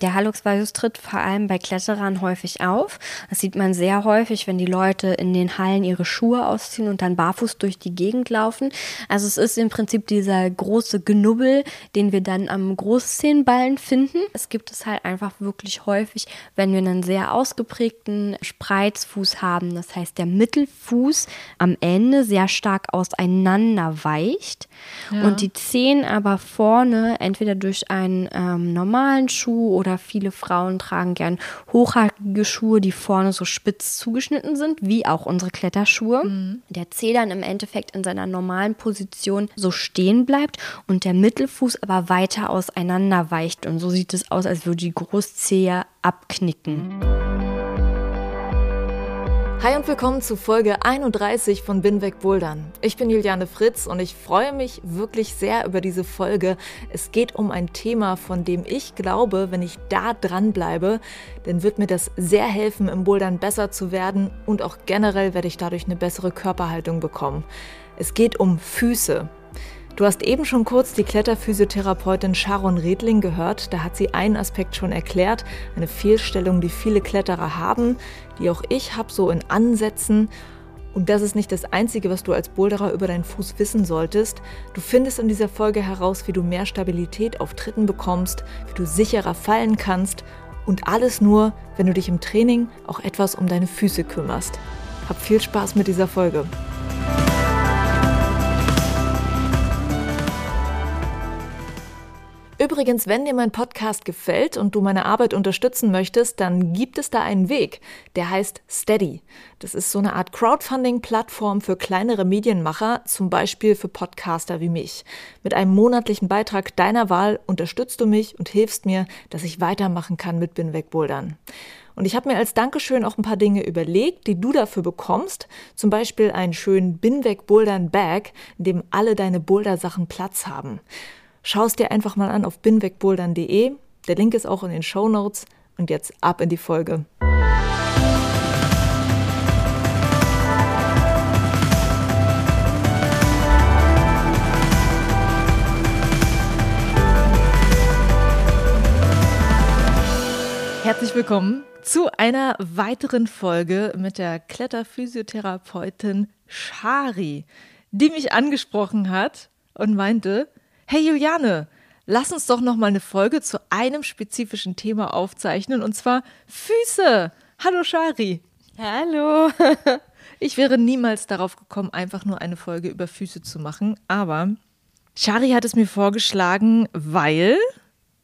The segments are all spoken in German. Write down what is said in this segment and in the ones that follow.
Der Hallux tritt vor allem bei Kletterern häufig auf. Das sieht man sehr häufig, wenn die Leute in den Hallen ihre Schuhe ausziehen und dann barfuß durch die Gegend laufen. Also es ist im Prinzip dieser große Genubbel, den wir dann am Großzehenballen finden. Es gibt es halt einfach wirklich häufig, wenn wir einen sehr ausgeprägten Spreizfuß haben. Das heißt, der Mittelfuß am Ende sehr stark auseinander weicht ja. und die Zehen aber vorne entweder durch einen ähm, normalen Schuh oder oder viele Frauen tragen gern hochhackige Schuhe, die vorne so spitz zugeschnitten sind, wie auch unsere Kletterschuhe. Mhm. Der Zeh dann im Endeffekt in seiner normalen Position so stehen bleibt und der Mittelfuß aber weiter auseinander weicht. Und so sieht es aus, als würde die Großzehe abknicken. Hi und willkommen zu Folge 31 von Binweg Bouldern. Ich bin Juliane Fritz und ich freue mich wirklich sehr über diese Folge. Es geht um ein Thema, von dem ich glaube, wenn ich da dranbleibe, dann wird mir das sehr helfen, im Bouldern besser zu werden und auch generell werde ich dadurch eine bessere Körperhaltung bekommen. Es geht um Füße. Du hast eben schon kurz die Kletterphysiotherapeutin Sharon Redling gehört. Da hat sie einen Aspekt schon erklärt, eine Fehlstellung, die viele Kletterer haben, die auch ich habe, so in Ansätzen. Und das ist nicht das Einzige, was du als Boulderer über deinen Fuß wissen solltest. Du findest in dieser Folge heraus, wie du mehr Stabilität auf Tritten bekommst, wie du sicherer fallen kannst und alles nur, wenn du dich im Training auch etwas um deine Füße kümmerst. Hab viel Spaß mit dieser Folge. Übrigens, wenn dir mein Podcast gefällt und du meine Arbeit unterstützen möchtest, dann gibt es da einen Weg, der heißt Steady. Das ist so eine Art Crowdfunding-Plattform für kleinere Medienmacher, zum Beispiel für Podcaster wie mich. Mit einem monatlichen Beitrag deiner Wahl unterstützt du mich und hilfst mir, dass ich weitermachen kann mit Binwegbouldern. Und ich habe mir als Dankeschön auch ein paar Dinge überlegt, die du dafür bekommst. Zum Beispiel einen schönen Binweg-Bouldern-Bag, in dem alle deine Boulder-Sachen Platz haben. Schau es dir einfach mal an auf binwegbouldern.de. Der Link ist auch in den Show Notes. Und jetzt ab in die Folge. Herzlich willkommen zu einer weiteren Folge mit der Kletterphysiotherapeutin Shari, die mich angesprochen hat und meinte, hey Juliane, lass uns doch noch mal eine Folge zu einem spezifischen Thema aufzeichnen und zwar Füße. Hallo Shari. Hallo. ich wäre niemals darauf gekommen, einfach nur eine Folge über Füße zu machen, aber Shari hat es mir vorgeschlagen, weil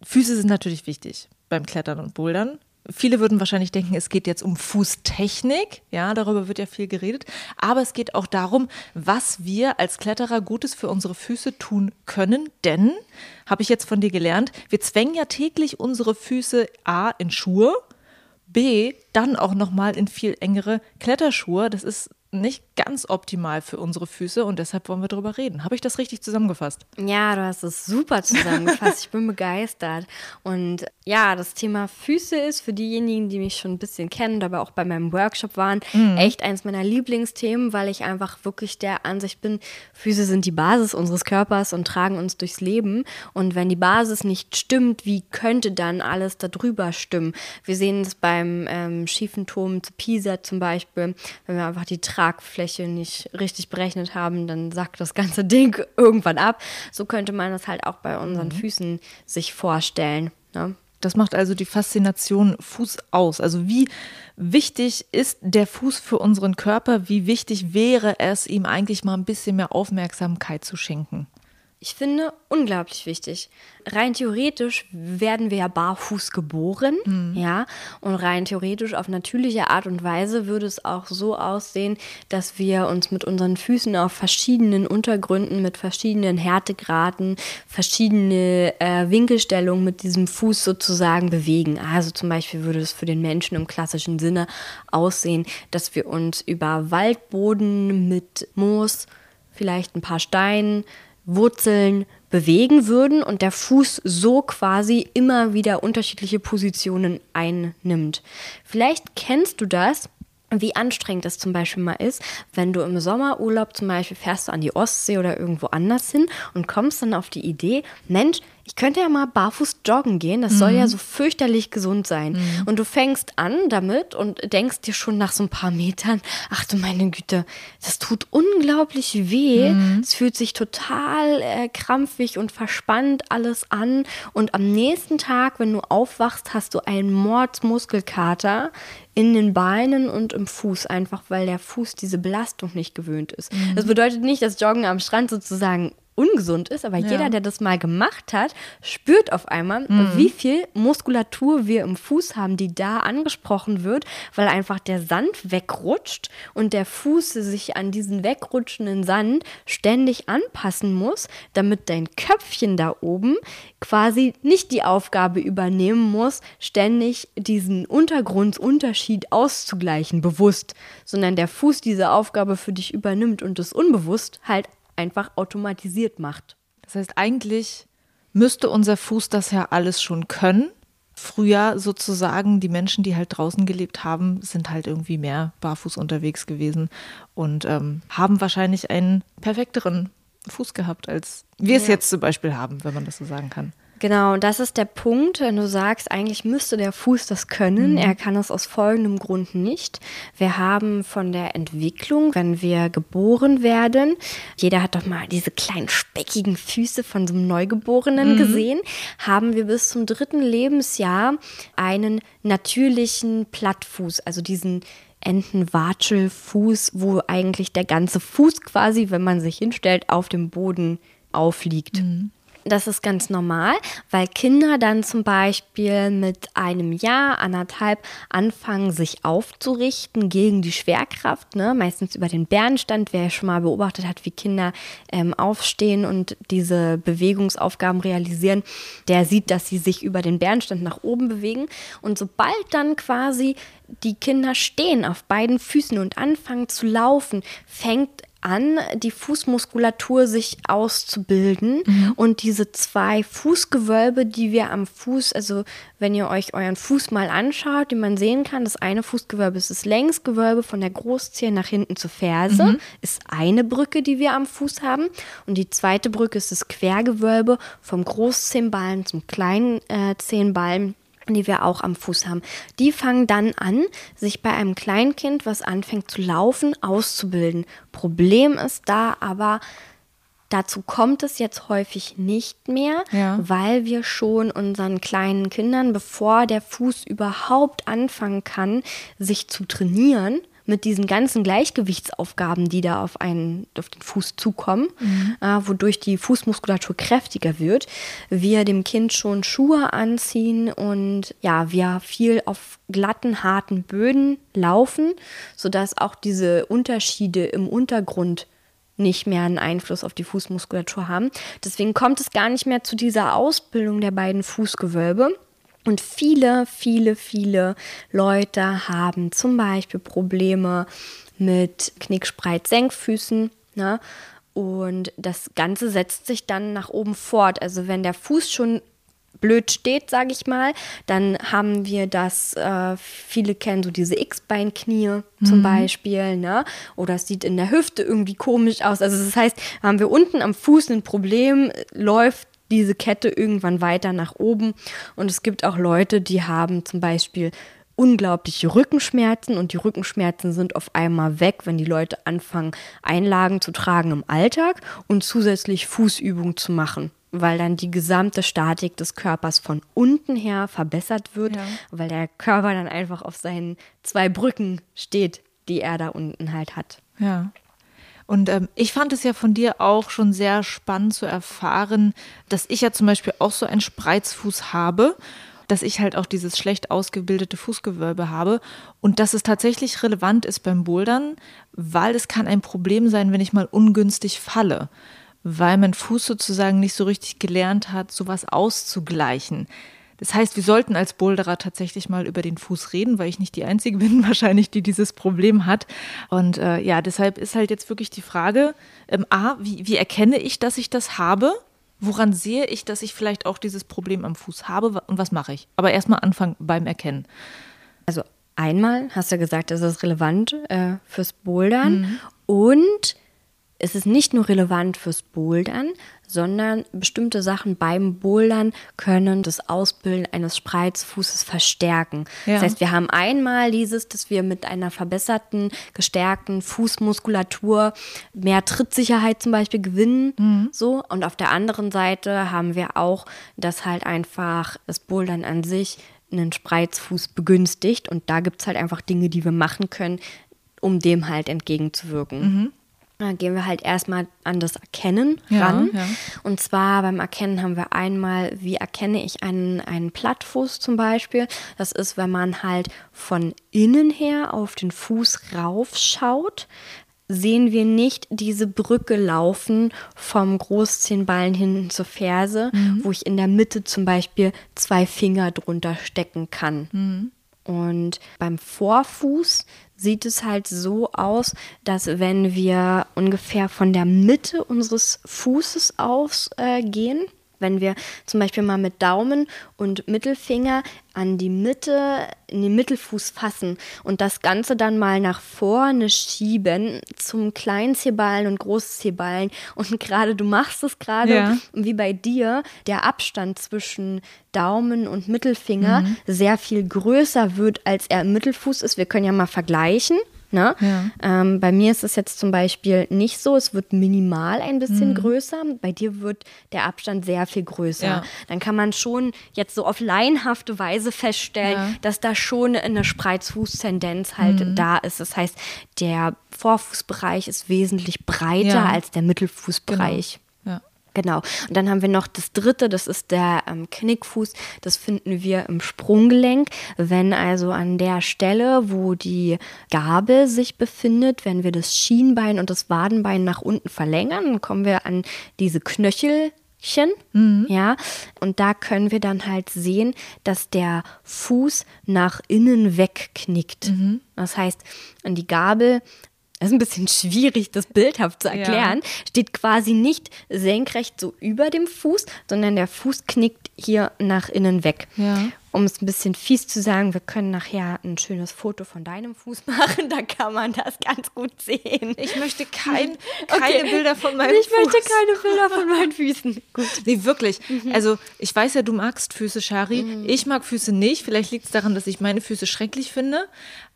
Füße sind natürlich wichtig beim Klettern und Bouldern. Viele würden wahrscheinlich denken, es geht jetzt um Fußtechnik. Ja, darüber wird ja viel geredet. Aber es geht auch darum, was wir als Kletterer Gutes für unsere Füße tun können. Denn, habe ich jetzt von dir gelernt, wir zwängen ja täglich unsere Füße A in Schuhe, B dann auch nochmal in viel engere Kletterschuhe. Das ist nicht ganz optimal für unsere Füße und deshalb wollen wir darüber reden. Habe ich das richtig zusammengefasst? Ja, du hast es super zusammengefasst. ich bin begeistert. Und ja, das Thema Füße ist für diejenigen, die mich schon ein bisschen kennen, aber auch bei meinem Workshop waren, mhm. echt eins meiner Lieblingsthemen, weil ich einfach wirklich der Ansicht bin, Füße sind die Basis unseres Körpers und tragen uns durchs Leben. Und wenn die Basis nicht stimmt, wie könnte dann alles darüber stimmen? Wir sehen es beim ähm, schiefen Turm zu Pisa zum Beispiel, wenn wir einfach die Tragfläche nicht richtig berechnet haben, dann sackt das ganze Ding irgendwann ab. So könnte man das halt auch bei unseren mhm. Füßen sich vorstellen. Ne? Das macht also die Faszination Fuß aus. Also wie wichtig ist der Fuß für unseren Körper? Wie wichtig wäre es, ihm eigentlich mal ein bisschen mehr Aufmerksamkeit zu schenken? Ich finde, unglaublich wichtig. Rein theoretisch werden wir ja barfuß geboren, mhm. ja, und rein theoretisch auf natürliche Art und Weise würde es auch so aussehen, dass wir uns mit unseren Füßen auf verschiedenen Untergründen, mit verschiedenen Härtegraden, verschiedene äh, Winkelstellungen mit diesem Fuß sozusagen bewegen. Also zum Beispiel würde es für den Menschen im klassischen Sinne aussehen, dass wir uns über Waldboden mit Moos, vielleicht ein paar Steinen, Wurzeln bewegen würden und der Fuß so quasi immer wieder unterschiedliche Positionen einnimmt. Vielleicht kennst du das, wie anstrengend es zum Beispiel mal ist, wenn du im Sommerurlaub zum Beispiel fährst du an die Ostsee oder irgendwo anders hin und kommst dann auf die Idee, Mensch, ich könnte ja mal barfuß joggen gehen, das mhm. soll ja mhm. so fürchterlich gesund sein. Mhm. Und du fängst an damit und denkst dir schon nach so ein paar Metern, ach du meine Güte, das tut unglaublich weh. Mhm. Es fühlt sich total äh, krampfig und verspannt alles an. Und am nächsten Tag, wenn du aufwachst, hast du einen Mordsmuskelkater in den Beinen und im Fuß, einfach weil der Fuß diese Belastung nicht gewöhnt ist. Mhm. Das bedeutet nicht, dass Joggen am Strand sozusagen ungesund ist, aber ja. jeder, der das mal gemacht hat, spürt auf einmal, mhm. wie viel Muskulatur wir im Fuß haben, die da angesprochen wird, weil einfach der Sand wegrutscht und der Fuß sich an diesen wegrutschenden Sand ständig anpassen muss, damit dein Köpfchen da oben quasi nicht die Aufgabe übernehmen muss, ständig diesen Untergrundsunterschied auszugleichen, bewusst, sondern der Fuß diese Aufgabe für dich übernimmt und es unbewusst halt einfach automatisiert macht. Das heißt, eigentlich müsste unser Fuß das ja alles schon können. Früher sozusagen, die Menschen, die halt draußen gelebt haben, sind halt irgendwie mehr barfuß unterwegs gewesen und ähm, haben wahrscheinlich einen perfekteren Fuß gehabt, als wir ja. es jetzt zum Beispiel haben, wenn man das so sagen kann. Genau, und das ist der Punkt, wenn du sagst, eigentlich müsste der Fuß das können. Mhm. Er kann es aus folgendem Grund nicht. Wir haben von der Entwicklung, wenn wir geboren werden, jeder hat doch mal diese kleinen speckigen Füße von so einem Neugeborenen mhm. gesehen, haben wir bis zum dritten Lebensjahr einen natürlichen Plattfuß, also diesen Entenwatschelfuß, wo eigentlich der ganze Fuß quasi, wenn man sich hinstellt, auf dem Boden aufliegt. Mhm. Das ist ganz normal, weil Kinder dann zum Beispiel mit einem Jahr, anderthalb anfangen, sich aufzurichten gegen die Schwerkraft. Ne? Meistens über den Bärenstand. Wer schon mal beobachtet hat, wie Kinder ähm, aufstehen und diese Bewegungsaufgaben realisieren, der sieht, dass sie sich über den Bärenstand nach oben bewegen. Und sobald dann quasi die Kinder stehen auf beiden Füßen und anfangen zu laufen, fängt an, die Fußmuskulatur sich auszubilden mhm. und diese zwei Fußgewölbe, die wir am Fuß, also wenn ihr euch euren Fuß mal anschaut, die man sehen kann, das eine Fußgewölbe ist das Längsgewölbe von der Großzehe nach hinten zur Ferse, mhm. ist eine Brücke, die wir am Fuß haben und die zweite Brücke ist das Quergewölbe vom Großzehenballen zum kleinen äh, Zehenballen die wir auch am Fuß haben. Die fangen dann an, sich bei einem Kleinkind, was anfängt zu laufen, auszubilden. Problem ist da aber, Dazu kommt es jetzt häufig nicht mehr, ja. weil wir schon unseren kleinen Kindern, bevor der Fuß überhaupt anfangen kann, sich zu trainieren, mit diesen ganzen Gleichgewichtsaufgaben, die da auf, einen, auf den Fuß zukommen, mhm. äh, wodurch die Fußmuskulatur kräftiger wird, wir dem Kind schon Schuhe anziehen und ja, wir viel auf glatten, harten Böden laufen, sodass auch diese Unterschiede im Untergrund nicht mehr einen Einfluss auf die Fußmuskulatur haben. Deswegen kommt es gar nicht mehr zu dieser Ausbildung der beiden Fußgewölbe. Und viele, viele, viele Leute haben zum Beispiel Probleme mit Knickspreit-Senkfüßen. Ne? Und das Ganze setzt sich dann nach oben fort. Also wenn der Fuß schon blöd steht, sage ich mal, dann haben wir das, äh, viele kennen so diese X-Bein-Knie zum mhm. Beispiel, ne? Oder es sieht in der Hüfte irgendwie komisch aus. Also das heißt, haben wir unten am Fuß ein Problem, läuft diese Kette irgendwann weiter nach oben. Und es gibt auch Leute, die haben zum Beispiel unglaubliche Rückenschmerzen und die Rückenschmerzen sind auf einmal weg, wenn die Leute anfangen, Einlagen zu tragen im Alltag und zusätzlich Fußübungen zu machen, weil dann die gesamte Statik des Körpers von unten her verbessert wird, ja. weil der Körper dann einfach auf seinen zwei Brücken steht, die er da unten halt hat. Ja. Und ähm, ich fand es ja von dir auch schon sehr spannend zu erfahren, dass ich ja zum Beispiel auch so einen Spreizfuß habe, dass ich halt auch dieses schlecht ausgebildete Fußgewölbe habe und dass es tatsächlich relevant ist beim Bouldern, weil es kann ein Problem sein, wenn ich mal ungünstig falle, weil mein Fuß sozusagen nicht so richtig gelernt hat, sowas auszugleichen. Das heißt, wir sollten als Boulderer tatsächlich mal über den Fuß reden, weil ich nicht die Einzige bin, wahrscheinlich, die dieses Problem hat. Und äh, ja, deshalb ist halt jetzt wirklich die Frage, ähm, A, wie, wie erkenne ich, dass ich das habe? Woran sehe ich, dass ich vielleicht auch dieses Problem am Fuß habe und was mache ich? Aber erstmal anfangen beim Erkennen. Also einmal hast du gesagt, es ist relevant äh, fürs Bouldern mhm. und es ist nicht nur relevant fürs Bouldern, sondern bestimmte Sachen beim Bouldern können das Ausbilden eines Spreizfußes verstärken. Ja. Das heißt, wir haben einmal dieses, dass wir mit einer verbesserten, gestärkten Fußmuskulatur mehr Trittsicherheit zum Beispiel gewinnen. Mhm. So. Und auf der anderen Seite haben wir auch, dass halt einfach das Bouldern an sich einen Spreizfuß begünstigt. Und da gibt es halt einfach Dinge, die wir machen können, um dem halt entgegenzuwirken. Mhm. Da gehen wir halt erstmal an das Erkennen ran. Ja, ja. Und zwar beim Erkennen haben wir einmal, wie erkenne ich einen, einen Plattfuß zum Beispiel. Das ist, wenn man halt von innen her auf den Fuß raufschaut, sehen wir nicht diese Brücke laufen vom Großzehenballen hin zur Ferse, mhm. wo ich in der Mitte zum Beispiel zwei Finger drunter stecken kann. Mhm. Und beim Vorfuß sieht es halt so aus, dass wenn wir ungefähr von der Mitte unseres Fußes ausgehen, äh, wenn wir zum Beispiel mal mit Daumen und Mittelfinger an die Mitte, in den Mittelfuß fassen und das Ganze dann mal nach vorne schieben zum Kleinzehballen und Großzehballen. Und gerade du machst es gerade ja. wie bei dir, der Abstand zwischen Daumen und Mittelfinger mhm. sehr viel größer wird, als er im Mittelfuß ist. Wir können ja mal vergleichen. Ne? Ja. Ähm, bei mir ist es jetzt zum Beispiel nicht so, es wird minimal ein bisschen mhm. größer. Bei dir wird der Abstand sehr viel größer. Ja. Dann kann man schon jetzt so auf laienhafte Weise feststellen, ja. dass da schon eine Spreizfußtendenz halt mhm. da ist. Das heißt, der Vorfußbereich ist wesentlich breiter als der Mittelfußbereich. Genau. Genau. Und dann haben wir noch das dritte, das ist der ähm, Knickfuß. Das finden wir im Sprunggelenk. Wenn also an der Stelle, wo die Gabel sich befindet, wenn wir das Schienbein und das Wadenbein nach unten verlängern, dann kommen wir an diese Knöchel Mhm. Ja, und da können wir dann halt sehen, dass der Fuß nach innen wegknickt. Mhm. Das heißt, an die Gabel das ist ein bisschen schwierig, das bildhaft zu erklären, ja. steht quasi nicht senkrecht so über dem Fuß, sondern der Fuß knickt hier nach innen weg. Ja um es ein bisschen fies zu sagen, wir können nachher ein schönes Foto von deinem Fuß machen, da kann man das ganz gut sehen. Ich möchte kein, keine okay. Bilder von meinem ich Fuß. Ich möchte keine Bilder von meinen Füßen. Gut. Nee, wirklich. Mhm. Also ich weiß ja, du magst Füße, Shari. Mhm. Ich mag Füße nicht. Vielleicht liegt es daran, dass ich meine Füße schrecklich finde.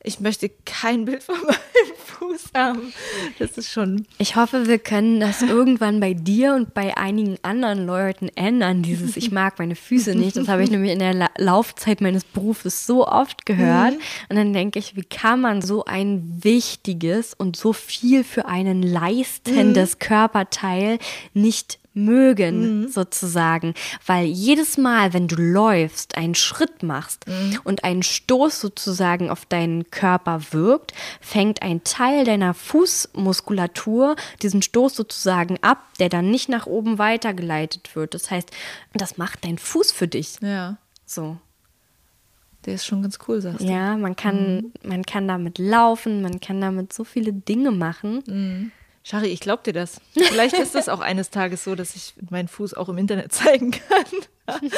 Ich möchte kein Bild von meinem Fuß haben. Das ist schon. Ich hoffe, wir können das irgendwann bei dir und bei einigen anderen Leuten ändern. Dieses Ich mag meine Füße nicht. Das habe ich nämlich in der La Lauf Laufzeit meines Berufes so oft gehört. Mhm. Und dann denke ich, wie kann man so ein wichtiges und so viel für einen leistendes mhm. Körperteil nicht mögen, mhm. sozusagen. Weil jedes Mal, wenn du läufst, einen Schritt machst mhm. und ein Stoß sozusagen auf deinen Körper wirkt, fängt ein Teil deiner Fußmuskulatur diesen Stoß sozusagen ab, der dann nicht nach oben weitergeleitet wird. Das heißt, das macht dein Fuß für dich. Ja. So. Der ist schon ganz cool, sagst du. Ja, man kann, mhm. man kann damit laufen, man kann damit so viele Dinge machen. Shari, ich glaub dir das. Vielleicht ist das auch eines Tages so, dass ich meinen Fuß auch im Internet zeigen kann.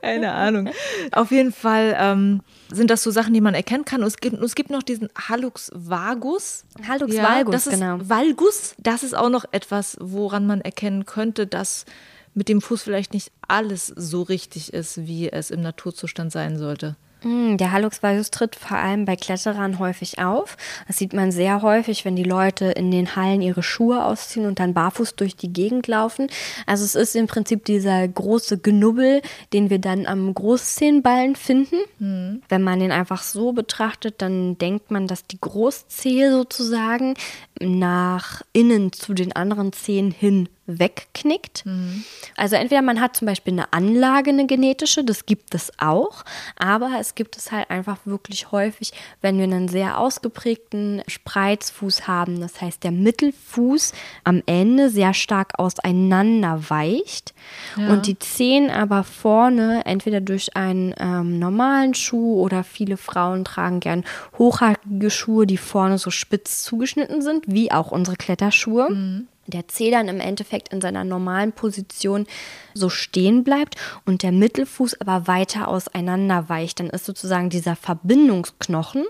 Keine Ahnung. Auf jeden Fall ähm, sind das so Sachen, die man erkennen kann. Und es gibt, es gibt noch diesen Halux vagus. Halux ja, valgus, das ist genau. Valgus, das ist auch noch etwas, woran man erkennen könnte, dass mit dem Fuß vielleicht nicht alles so richtig ist, wie es im Naturzustand sein sollte. Hm, der Hallux valgus tritt vor allem bei Kletterern häufig auf. Das sieht man sehr häufig, wenn die Leute in den Hallen ihre Schuhe ausziehen und dann barfuß durch die Gegend laufen. Also es ist im Prinzip dieser große Knubbel, den wir dann am Großzehenballen finden. Mhm. Wenn man den einfach so betrachtet, dann denkt man, dass die Großzehe sozusagen nach innen zu den anderen Zehen hin wegknickt. Mhm. Also entweder man hat zum Beispiel eine Anlage, eine genetische, das gibt es auch, aber es gibt es halt einfach wirklich häufig, wenn wir einen sehr ausgeprägten Spreizfuß haben, das heißt der Mittelfuß am Ende sehr stark auseinander weicht ja. und die Zehen aber vorne entweder durch einen ähm, normalen Schuh oder viele Frauen tragen gern hochhackige Schuhe, die vorne so spitz zugeschnitten sind, wie auch unsere Kletterschuhe. Mhm der Zeh dann im Endeffekt in seiner normalen Position so stehen bleibt und der Mittelfuß aber weiter auseinander weicht. Dann ist sozusagen dieser Verbindungsknochen,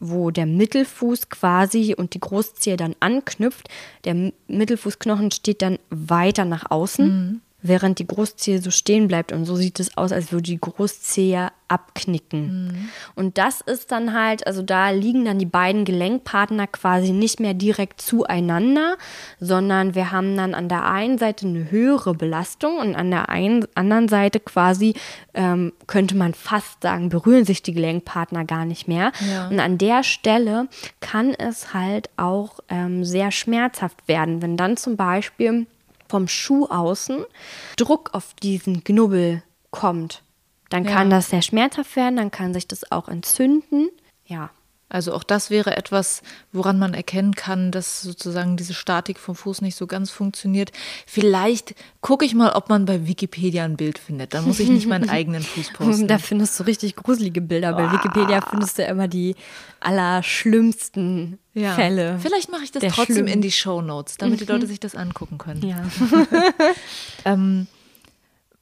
wo der Mittelfuß quasi und die Großzehe dann anknüpft. Der Mittelfußknochen steht dann weiter nach außen. Mhm während die Großzehe so stehen bleibt. Und so sieht es aus, als würde die Großzehe abknicken. Mhm. Und das ist dann halt, also da liegen dann die beiden Gelenkpartner quasi nicht mehr direkt zueinander, sondern wir haben dann an der einen Seite eine höhere Belastung und an der einen, anderen Seite quasi ähm, könnte man fast sagen, berühren sich die Gelenkpartner gar nicht mehr. Ja. Und an der Stelle kann es halt auch ähm, sehr schmerzhaft werden, wenn dann zum Beispiel vom Schuh außen Druck auf diesen Knubbel kommt, dann ja. kann das sehr schmerzhaft werden, dann kann sich das auch entzünden. Ja. Also auch das wäre etwas, woran man erkennen kann, dass sozusagen diese Statik vom Fuß nicht so ganz funktioniert. Vielleicht gucke ich mal, ob man bei Wikipedia ein Bild findet. Dann muss ich nicht meinen eigenen Fuß posten. Da findest du richtig gruselige Bilder. Bei Wikipedia findest du immer die allerschlimmsten ja. Fälle. Vielleicht mache ich das trotzdem schlimm. in die Show Notes, damit die Leute sich das angucken können. Ja. ähm,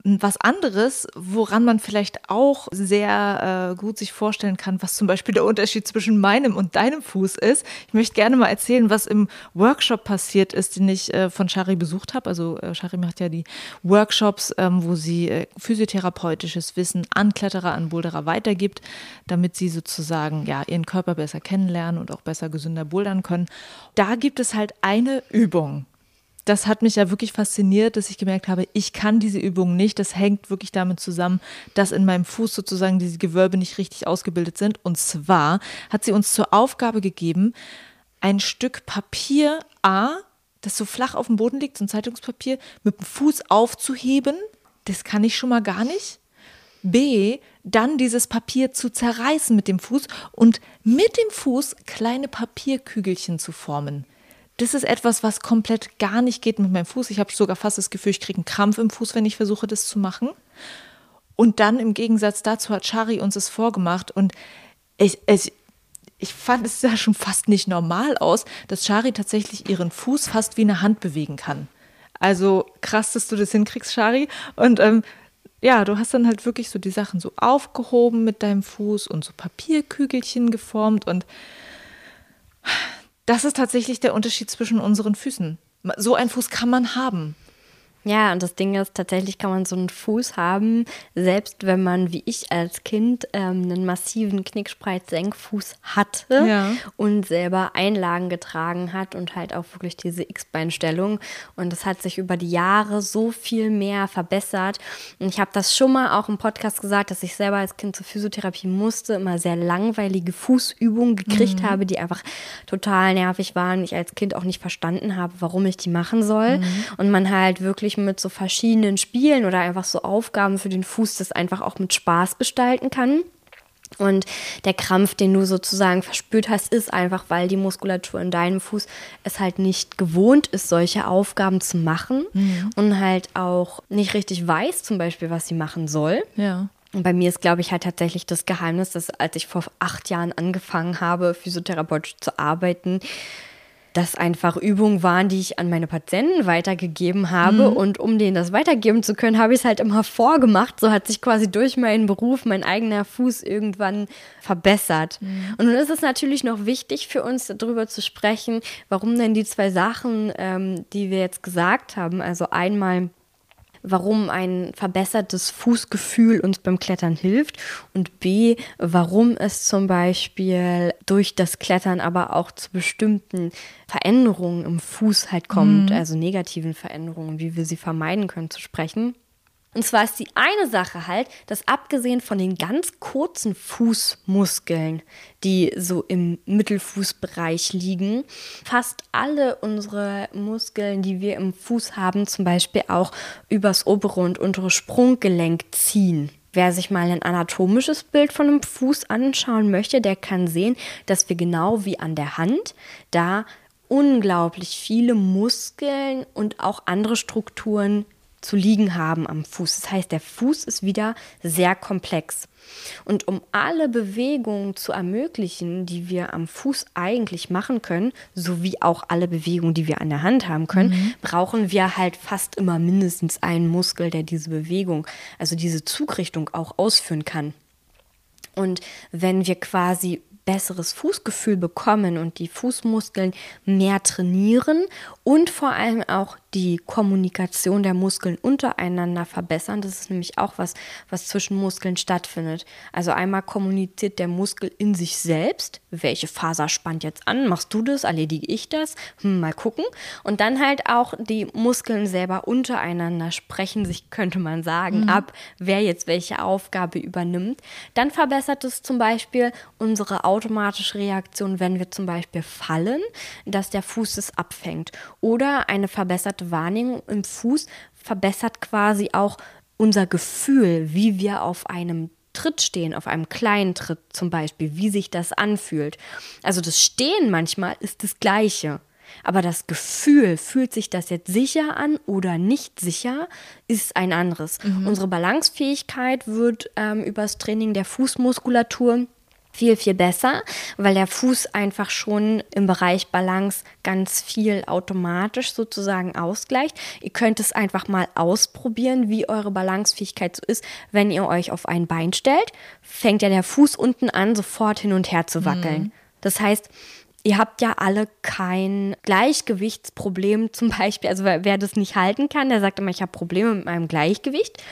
was anderes, woran man vielleicht auch sehr äh, gut sich vorstellen kann, was zum Beispiel der Unterschied zwischen meinem und deinem Fuß ist. Ich möchte gerne mal erzählen, was im Workshop passiert ist, den ich äh, von Shari besucht habe. Also äh, Shari macht ja die Workshops, ähm, wo sie äh, physiotherapeutisches Wissen an Kletterer, an Boulderer weitergibt, damit sie sozusagen ja ihren Körper besser kennenlernen und auch besser gesünder bouldern können. Da gibt es halt eine Übung, das hat mich ja wirklich fasziniert, dass ich gemerkt habe, ich kann diese Übung nicht. Das hängt wirklich damit zusammen, dass in meinem Fuß sozusagen diese Gewölbe nicht richtig ausgebildet sind. Und zwar hat sie uns zur Aufgabe gegeben, ein Stück Papier A, das so flach auf dem Boden liegt, so ein Zeitungspapier, mit dem Fuß aufzuheben. Das kann ich schon mal gar nicht. B, dann dieses Papier zu zerreißen mit dem Fuß und mit dem Fuß kleine Papierkügelchen zu formen das ist etwas, was komplett gar nicht geht mit meinem Fuß. Ich habe sogar fast das Gefühl, ich kriege einen Krampf im Fuß, wenn ich versuche, das zu machen. Und dann im Gegensatz dazu hat Shari uns das vorgemacht und ich, ich, ich fand es ja schon fast nicht normal aus, dass Shari tatsächlich ihren Fuß fast wie eine Hand bewegen kann. Also krass, dass du das hinkriegst, Shari. Und ähm, ja, du hast dann halt wirklich so die Sachen so aufgehoben mit deinem Fuß und so Papierkügelchen geformt und das ist tatsächlich der Unterschied zwischen unseren Füßen. So einen Fuß kann man haben. Ja, und das Ding ist, tatsächlich kann man so einen Fuß haben, selbst wenn man, wie ich als Kind, ähm, einen massiven Knickspreit-Senkfuß hatte ja. und selber Einlagen getragen hat und halt auch wirklich diese X-Beinstellung. Und das hat sich über die Jahre so viel mehr verbessert. Und ich habe das schon mal auch im Podcast gesagt, dass ich selber als Kind zur Physiotherapie musste, immer sehr langweilige Fußübungen gekriegt mhm. habe, die einfach total nervig waren. Ich als Kind auch nicht verstanden habe, warum ich die machen soll. Mhm. Und man halt wirklich wirklich mit so verschiedenen Spielen oder einfach so Aufgaben für den Fuß das einfach auch mit Spaß gestalten kann. Und der Krampf, den du sozusagen verspürt hast, ist einfach, weil die Muskulatur in deinem Fuß es halt nicht gewohnt ist, solche Aufgaben zu machen mhm. und halt auch nicht richtig weiß, zum Beispiel, was sie machen soll. Ja. Und bei mir ist, glaube ich, halt tatsächlich das Geheimnis, dass als ich vor acht Jahren angefangen habe, physiotherapeutisch zu arbeiten, das einfach Übungen waren, die ich an meine Patienten weitergegeben habe. Mhm. Und um denen das weitergeben zu können, habe ich es halt immer vorgemacht. So hat sich quasi durch meinen Beruf mein eigener Fuß irgendwann verbessert. Mhm. Und nun ist es natürlich noch wichtig für uns, darüber zu sprechen, warum denn die zwei Sachen, ähm, die wir jetzt gesagt haben, also einmal warum ein verbessertes Fußgefühl uns beim Klettern hilft und B, warum es zum Beispiel durch das Klettern aber auch zu bestimmten Veränderungen im Fuß halt kommt, mhm. also negativen Veränderungen, wie wir sie vermeiden können zu sprechen. Und zwar ist die eine Sache halt, dass abgesehen von den ganz kurzen Fußmuskeln, die so im Mittelfußbereich liegen, fast alle unsere Muskeln, die wir im Fuß haben, zum Beispiel auch übers obere und untere Sprunggelenk ziehen. Wer sich mal ein anatomisches Bild von einem Fuß anschauen möchte, der kann sehen, dass wir genau wie an der Hand da unglaublich viele Muskeln und auch andere Strukturen zu liegen haben am Fuß. Das heißt, der Fuß ist wieder sehr komplex. Und um alle Bewegungen zu ermöglichen, die wir am Fuß eigentlich machen können, sowie auch alle Bewegungen, die wir an der Hand haben können, mhm. brauchen wir halt fast immer mindestens einen Muskel, der diese Bewegung, also diese Zugrichtung auch ausführen kann. Und wenn wir quasi besseres Fußgefühl bekommen und die Fußmuskeln mehr trainieren und vor allem auch die Kommunikation der Muskeln untereinander verbessern. Das ist nämlich auch was, was zwischen Muskeln stattfindet. Also einmal kommuniziert der Muskel in sich selbst, welche Faser spannt jetzt an, machst du das, erledige ich das, hm, mal gucken. Und dann halt auch die Muskeln selber untereinander sprechen sich, könnte man sagen, mhm. ab, wer jetzt welche Aufgabe übernimmt. Dann verbessert es zum Beispiel unsere automatische Reaktion, wenn wir zum Beispiel fallen, dass der Fuß es abfängt. Oder eine verbesserte Wahrnehmung im Fuß verbessert quasi auch unser Gefühl, wie wir auf einem Tritt stehen, auf einem kleinen Tritt zum Beispiel, wie sich das anfühlt. Also das Stehen manchmal ist das gleiche. Aber das Gefühl, fühlt sich das jetzt sicher an oder nicht sicher, ist ein anderes. Mhm. Unsere Balancefähigkeit wird ähm, übers Training der Fußmuskulatur viel, viel besser, weil der Fuß einfach schon im Bereich Balance ganz viel automatisch sozusagen ausgleicht. Ihr könnt es einfach mal ausprobieren, wie eure Balancefähigkeit so ist. Wenn ihr euch auf ein Bein stellt, fängt ja der Fuß unten an, sofort hin und her zu wackeln. Mhm. Das heißt, Ihr habt ja alle kein Gleichgewichtsproblem zum Beispiel. Also wer, wer das nicht halten kann, der sagt immer, ich habe Probleme mit meinem Gleichgewicht.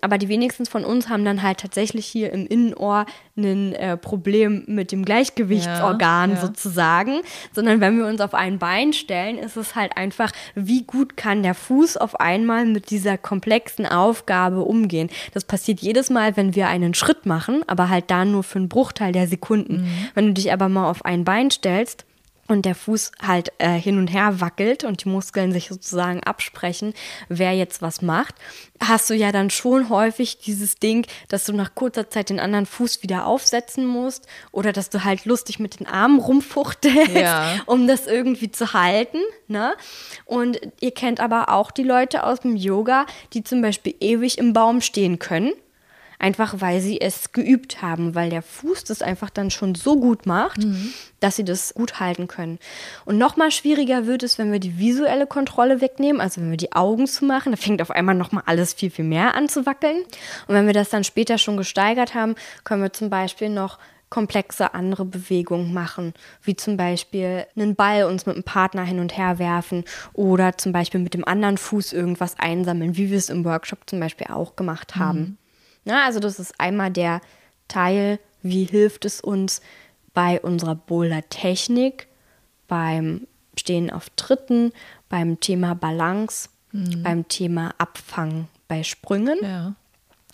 Aber die wenigsten von uns haben dann halt tatsächlich hier im Innenohr ein äh, Problem mit dem Gleichgewichtsorgan ja, ja. sozusagen, sondern wenn wir uns auf ein Bein stellen, ist es halt einfach, wie gut kann der Fuß auf einmal mit dieser komplexen Aufgabe umgehen. Das passiert jedes Mal, wenn wir einen Schritt machen, aber halt da nur für einen Bruchteil der Sekunden. Mhm. Wenn du dich aber mal auf ein Bein stellst, und der Fuß halt äh, hin und her wackelt und die Muskeln sich sozusagen absprechen, wer jetzt was macht, hast du ja dann schon häufig dieses Ding, dass du nach kurzer Zeit den anderen Fuß wieder aufsetzen musst oder dass du halt lustig mit den Armen rumfuchtelst, ja. um das irgendwie zu halten. Ne? Und ihr kennt aber auch die Leute aus dem Yoga, die zum Beispiel ewig im Baum stehen können Einfach weil sie es geübt haben, weil der Fuß das einfach dann schon so gut macht, mhm. dass sie das gut halten können. Und nochmal schwieriger wird es, wenn wir die visuelle Kontrolle wegnehmen, also wenn wir die Augen zu machen, da fängt auf einmal nochmal alles viel, viel mehr an zu wackeln. Und wenn wir das dann später schon gesteigert haben, können wir zum Beispiel noch komplexe andere Bewegungen machen, wie zum Beispiel einen Ball uns mit einem Partner hin und her werfen oder zum Beispiel mit dem anderen Fuß irgendwas einsammeln, wie wir es im Workshop zum Beispiel auch gemacht haben. Mhm. Na, also das ist einmal der Teil, wie hilft es uns bei unserer Boulder-Technik, beim Stehen auf Tritten, beim Thema Balance, mhm. beim Thema Abfangen bei Sprüngen. Ja.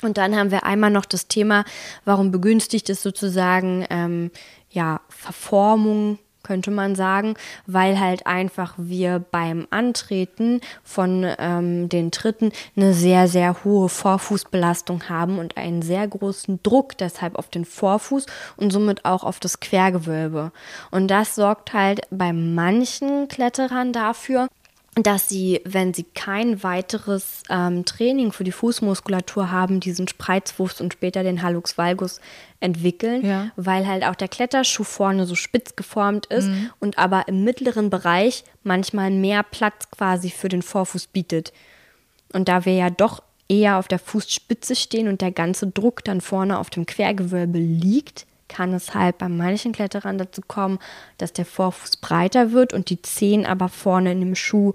Und dann haben wir einmal noch das Thema, warum begünstigt es sozusagen ähm, ja, Verformung könnte man sagen, weil halt einfach wir beim Antreten von ähm, den Tritten eine sehr, sehr hohe Vorfußbelastung haben und einen sehr großen Druck deshalb auf den Vorfuß und somit auch auf das Quergewölbe. Und das sorgt halt bei manchen Kletterern dafür, dass sie, wenn sie kein weiteres ähm, Training für die Fußmuskulatur haben, diesen Spreizfuß und später den Hallux valgus entwickeln, ja. weil halt auch der Kletterschuh vorne so spitz geformt ist mhm. und aber im mittleren Bereich manchmal mehr Platz quasi für den Vorfuß bietet. Und da wir ja doch eher auf der Fußspitze stehen und der ganze Druck dann vorne auf dem Quergewölbe liegt, kann es halt bei manchen Kletterern dazu kommen, dass der Vorfuß breiter wird und die Zehen aber vorne in dem Schuh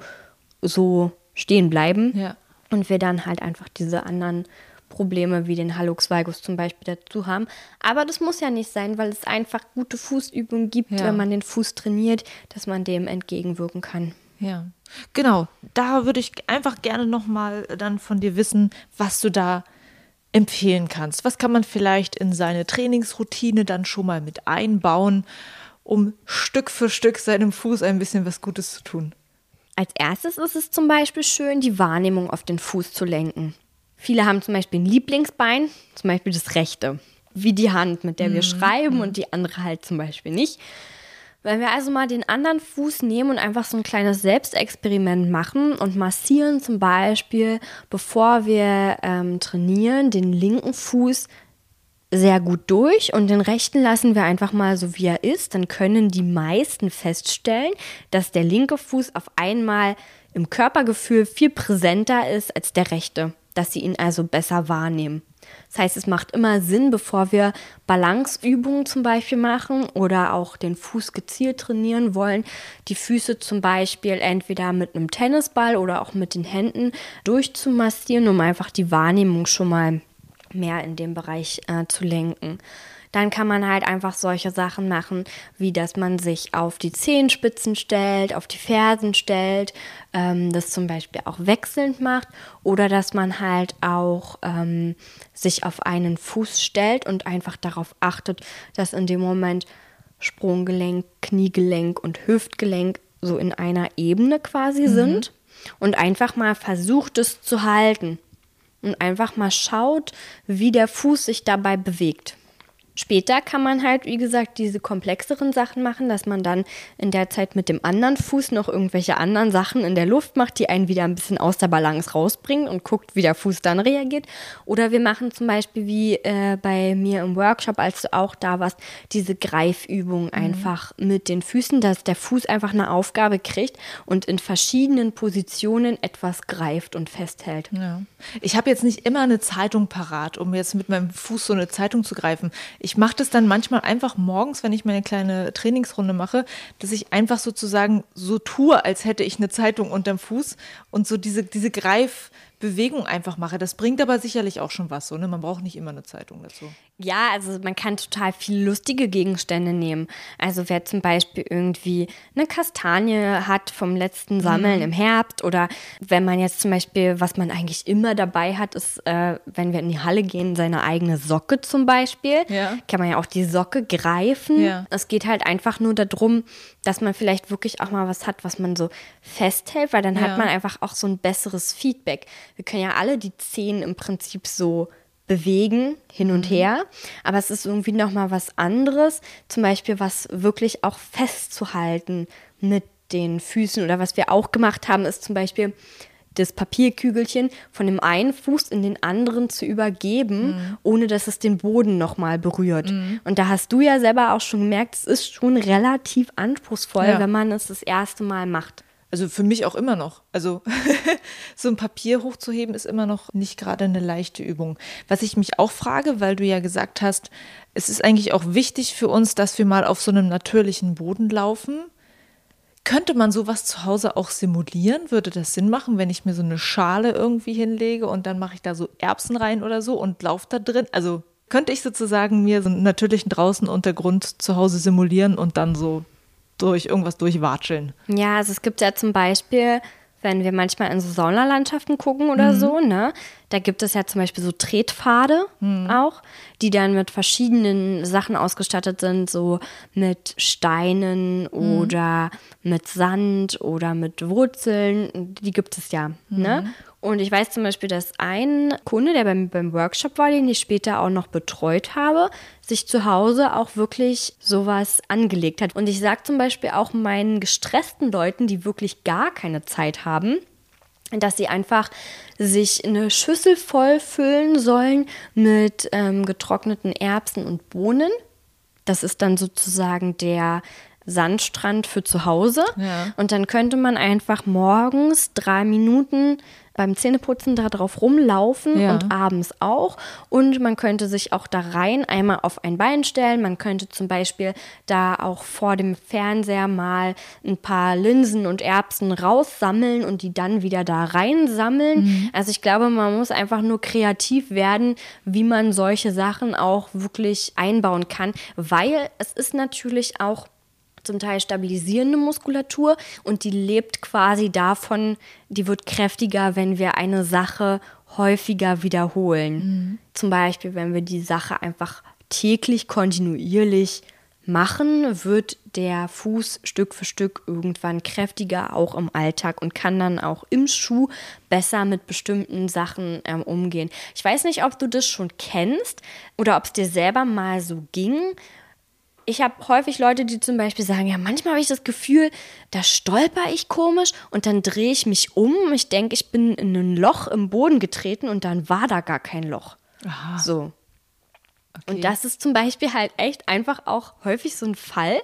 so stehen bleiben. Ja. und wir dann halt einfach diese anderen Probleme wie den Hallux valgus zum Beispiel dazu haben. Aber das muss ja nicht sein, weil es einfach gute Fußübungen gibt, ja. wenn man den Fuß trainiert, dass man dem entgegenwirken kann. Ja, genau. Da würde ich einfach gerne nochmal dann von dir wissen, was du da empfehlen kannst. Was kann man vielleicht in seine Trainingsroutine dann schon mal mit einbauen, um Stück für Stück seinem Fuß ein bisschen was Gutes zu tun? Als erstes ist es zum Beispiel schön, die Wahrnehmung auf den Fuß zu lenken. Viele haben zum Beispiel ein Lieblingsbein, zum Beispiel das rechte, wie die Hand, mit der wir mhm. schreiben und die andere halt zum Beispiel nicht. Wenn wir also mal den anderen Fuß nehmen und einfach so ein kleines Selbstexperiment machen und massieren zum Beispiel, bevor wir ähm, trainieren, den linken Fuß sehr gut durch und den rechten lassen wir einfach mal so, wie er ist, dann können die meisten feststellen, dass der linke Fuß auf einmal im Körpergefühl viel präsenter ist als der rechte dass sie ihn also besser wahrnehmen. Das heißt, es macht immer Sinn, bevor wir Balanceübungen zum Beispiel machen oder auch den Fuß gezielt trainieren wollen, die Füße zum Beispiel entweder mit einem Tennisball oder auch mit den Händen durchzumassieren, um einfach die Wahrnehmung schon mal mehr in dem Bereich äh, zu lenken dann kann man halt einfach solche Sachen machen, wie dass man sich auf die Zehenspitzen stellt, auf die Fersen stellt, ähm, das zum Beispiel auch wechselnd macht oder dass man halt auch ähm, sich auf einen Fuß stellt und einfach darauf achtet, dass in dem Moment Sprunggelenk, Kniegelenk und Hüftgelenk so in einer Ebene quasi mhm. sind und einfach mal versucht es zu halten und einfach mal schaut, wie der Fuß sich dabei bewegt. Später kann man halt, wie gesagt, diese komplexeren Sachen machen, dass man dann in der Zeit mit dem anderen Fuß noch irgendwelche anderen Sachen in der Luft macht, die einen wieder ein bisschen aus der Balance rausbringen und guckt, wie der Fuß dann reagiert. Oder wir machen zum Beispiel wie äh, bei mir im Workshop, als du auch da warst, diese Greifübung mhm. einfach mit den Füßen, dass der Fuß einfach eine Aufgabe kriegt und in verschiedenen Positionen etwas greift und festhält. Ja. Ich habe jetzt nicht immer eine Zeitung parat, um jetzt mit meinem Fuß so eine Zeitung zu greifen. Ich mache das dann manchmal einfach morgens, wenn ich meine kleine Trainingsrunde mache, dass ich einfach sozusagen so tue, als hätte ich eine Zeitung unterm Fuß und so diese, diese Greifbewegung einfach mache. Das bringt aber sicherlich auch schon was. So, ne? Man braucht nicht immer eine Zeitung dazu. Ja, also man kann total viele lustige Gegenstände nehmen. Also wer zum Beispiel irgendwie eine Kastanie hat vom letzten Sammeln mhm. im Herbst oder wenn man jetzt zum Beispiel, was man eigentlich immer dabei hat, ist, äh, wenn wir in die Halle gehen, seine eigene Socke zum Beispiel. Ja. Kann man ja auch die Socke greifen. Ja. Es geht halt einfach nur darum, dass man vielleicht wirklich auch mal was hat, was man so festhält, weil dann ja. hat man einfach auch so ein besseres Feedback. Wir können ja alle die Zehen im Prinzip so bewegen hin und mhm. her. Aber es ist irgendwie nochmal was anderes, zum Beispiel was wirklich auch festzuhalten mit den Füßen. Oder was wir auch gemacht haben, ist zum Beispiel das Papierkügelchen von dem einen Fuß in den anderen zu übergeben, mhm. ohne dass es den Boden nochmal berührt. Mhm. Und da hast du ja selber auch schon gemerkt, es ist schon relativ anspruchsvoll, ja. wenn man es das erste Mal macht. Also für mich auch immer noch. Also so ein Papier hochzuheben ist immer noch nicht gerade eine leichte Übung. Was ich mich auch frage, weil du ja gesagt hast, es ist eigentlich auch wichtig für uns, dass wir mal auf so einem natürlichen Boden laufen. Könnte man sowas zu Hause auch simulieren? Würde das Sinn machen, wenn ich mir so eine Schale irgendwie hinlege und dann mache ich da so Erbsen rein oder so und laufe da drin? Also könnte ich sozusagen mir so einen natürlichen draußen Untergrund zu Hause simulieren und dann so durch irgendwas durchwatscheln. Ja, also es gibt ja zum Beispiel, wenn wir manchmal in so Saunalandschaften gucken oder mhm. so, ne, da gibt es ja zum Beispiel so Tretpfade mhm. auch, die dann mit verschiedenen Sachen ausgestattet sind, so mit Steinen mhm. oder mit Sand oder mit Wurzeln. Die gibt es ja. Ne? Und ich weiß zum Beispiel, dass ein Kunde, der beim, beim Workshop war, den ich später auch noch betreut habe, sich zu Hause auch wirklich sowas angelegt hat. Und ich sage zum Beispiel auch meinen gestressten Leuten, die wirklich gar keine Zeit haben, dass sie einfach sich eine Schüssel voll füllen sollen mit ähm, getrockneten Erbsen und Bohnen. Das ist dann sozusagen der Sandstrand für zu Hause. Ja. Und dann könnte man einfach morgens drei Minuten beim Zähneputzen da drauf rumlaufen ja. und abends auch. Und man könnte sich auch da rein einmal auf ein Bein stellen. Man könnte zum Beispiel da auch vor dem Fernseher mal ein paar Linsen und Erbsen raussammeln und die dann wieder da reinsammeln. Mhm. Also ich glaube, man muss einfach nur kreativ werden, wie man solche Sachen auch wirklich einbauen kann, weil es ist natürlich auch zum Teil stabilisierende Muskulatur und die lebt quasi davon, die wird kräftiger, wenn wir eine Sache häufiger wiederholen. Mhm. Zum Beispiel, wenn wir die Sache einfach täglich kontinuierlich machen, wird der Fuß Stück für Stück irgendwann kräftiger, auch im Alltag und kann dann auch im Schuh besser mit bestimmten Sachen ähm, umgehen. Ich weiß nicht, ob du das schon kennst oder ob es dir selber mal so ging ich habe häufig Leute, die zum Beispiel sagen, ja, manchmal habe ich das Gefühl, da stolper ich komisch und dann drehe ich mich um. Ich denke, ich bin in ein Loch im Boden getreten und dann war da gar kein Loch. Aha. So. Okay. Und das ist zum Beispiel halt echt einfach auch häufig so ein Fall,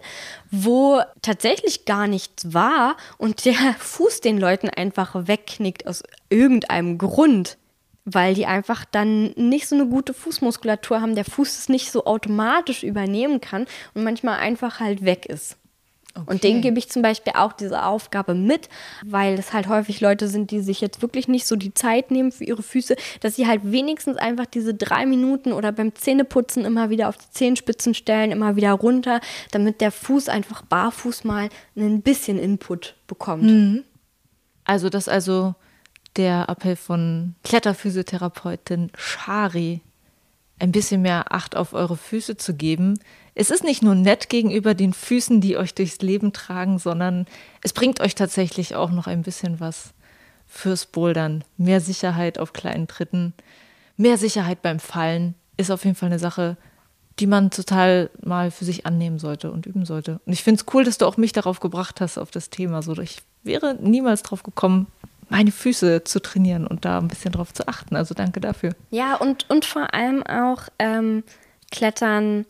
wo tatsächlich gar nichts war und der Fuß den Leuten einfach wegknickt aus irgendeinem Grund weil die einfach dann nicht so eine gute Fußmuskulatur haben, der Fuß es nicht so automatisch übernehmen kann und manchmal einfach halt weg ist. Okay. Und denen gebe ich zum Beispiel auch diese Aufgabe mit, weil es halt häufig Leute sind, die sich jetzt wirklich nicht so die Zeit nehmen für ihre Füße, dass sie halt wenigstens einfach diese drei Minuten oder beim Zähneputzen immer wieder auf die Zehenspitzen stellen, immer wieder runter, damit der Fuß einfach barfuß mal ein bisschen Input bekommt. Mhm. Also das also der Appell von Kletterphysiotherapeutin Shari, ein bisschen mehr Acht auf eure Füße zu geben. Es ist nicht nur nett gegenüber den Füßen, die euch durchs Leben tragen, sondern es bringt euch tatsächlich auch noch ein bisschen was fürs Bouldern. Mehr Sicherheit auf kleinen Tritten, mehr Sicherheit beim Fallen ist auf jeden Fall eine Sache, die man total mal für sich annehmen sollte und üben sollte. Und ich finde es cool, dass du auch mich darauf gebracht hast, auf das Thema. So, ich wäre niemals drauf gekommen, meine Füße zu trainieren und da ein bisschen drauf zu achten. Also danke dafür. Ja, und, und vor allem auch ähm, Klettern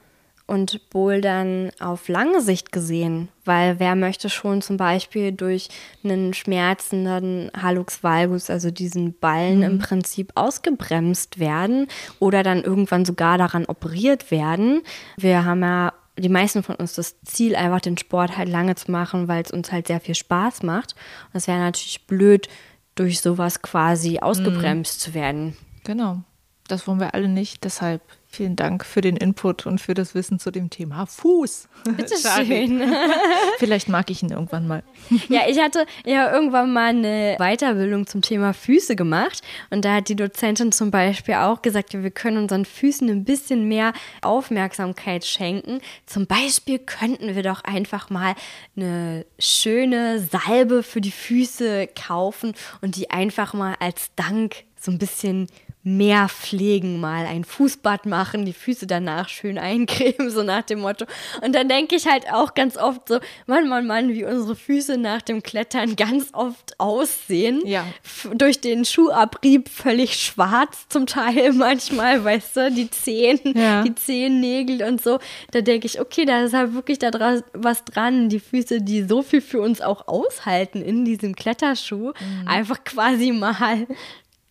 und Bouldern auf lange Sicht gesehen, weil wer möchte schon zum Beispiel durch einen schmerzenden Hallux valgus, also diesen Ballen mhm. im Prinzip ausgebremst werden oder dann irgendwann sogar daran operiert werden. Wir haben ja die meisten von uns das Ziel, einfach den Sport halt lange zu machen, weil es uns halt sehr viel Spaß macht. Und es wäre natürlich blöd, durch sowas quasi ausgebremst mhm. zu werden. Genau. Das wollen wir alle nicht. Deshalb Vielen Dank für den Input und für das Wissen zu dem Thema Fuß. Bitte schön. Vielleicht mag ich ihn irgendwann mal. Ja, ich hatte ja irgendwann mal eine Weiterbildung zum Thema Füße gemacht und da hat die Dozentin zum Beispiel auch gesagt, wir können unseren Füßen ein bisschen mehr Aufmerksamkeit schenken. Zum Beispiel könnten wir doch einfach mal eine schöne Salbe für die Füße kaufen und die einfach mal als Dank so ein bisschen mehr pflegen, mal ein Fußbad machen, die Füße danach schön eincremen, so nach dem Motto. Und dann denke ich halt auch ganz oft so, Mann, Mann, Mann, wie unsere Füße nach dem Klettern ganz oft aussehen. Ja. Durch den Schuhabrieb völlig schwarz zum Teil manchmal, weißt du, die Zehen, ja. die Zehennägel und so. Da denke ich, okay, da ist halt wirklich da was dran. Die Füße, die so viel für uns auch aushalten in diesem Kletterschuh, mhm. einfach quasi mal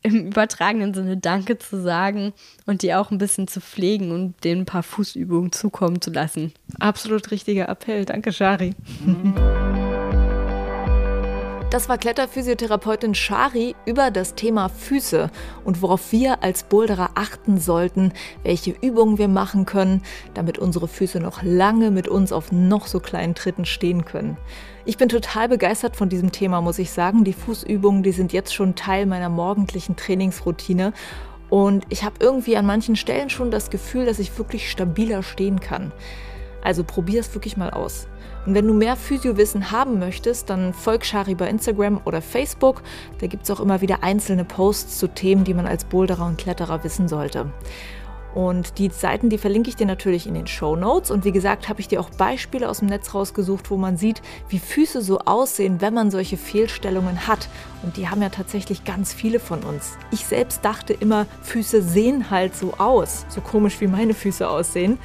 im übertragenen Sinne Danke zu sagen und die auch ein bisschen zu pflegen und denen ein paar Fußübungen zukommen zu lassen. Absolut richtiger Appell. Danke, Shari. Das war Kletterphysiotherapeutin Shari über das Thema Füße und worauf wir als Boulderer achten sollten, welche Übungen wir machen können, damit unsere Füße noch lange mit uns auf noch so kleinen Tritten stehen können. Ich bin total begeistert von diesem Thema, muss ich sagen. Die Fußübungen, die sind jetzt schon Teil meiner morgendlichen Trainingsroutine. Und ich habe irgendwie an manchen Stellen schon das Gefühl, dass ich wirklich stabiler stehen kann. Also probier es wirklich mal aus. Und wenn du mehr Physiowissen haben möchtest, dann folg Shari bei Instagram oder Facebook. Da gibt es auch immer wieder einzelne Posts zu Themen, die man als Boulderer und Kletterer wissen sollte. Und die Seiten, die verlinke ich dir natürlich in den Show Notes. Und wie gesagt, habe ich dir auch Beispiele aus dem Netz rausgesucht, wo man sieht, wie Füße so aussehen, wenn man solche Fehlstellungen hat. Und die haben ja tatsächlich ganz viele von uns. Ich selbst dachte immer, Füße sehen halt so aus, so komisch wie meine Füße aussehen.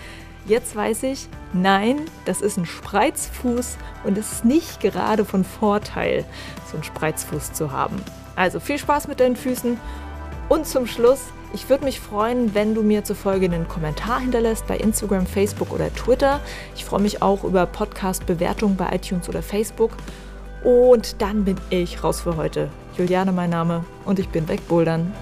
Jetzt weiß ich, nein, das ist ein Spreizfuß und es ist nicht gerade von Vorteil, so einen Spreizfuß zu haben. Also viel Spaß mit deinen Füßen und zum Schluss, ich würde mich freuen, wenn du mir zur Folge einen Kommentar hinterlässt bei Instagram, Facebook oder Twitter. Ich freue mich auch über Podcast-Bewertungen bei iTunes oder Facebook. Und dann bin ich raus für heute. Juliane mein Name und ich bin wegbouldern.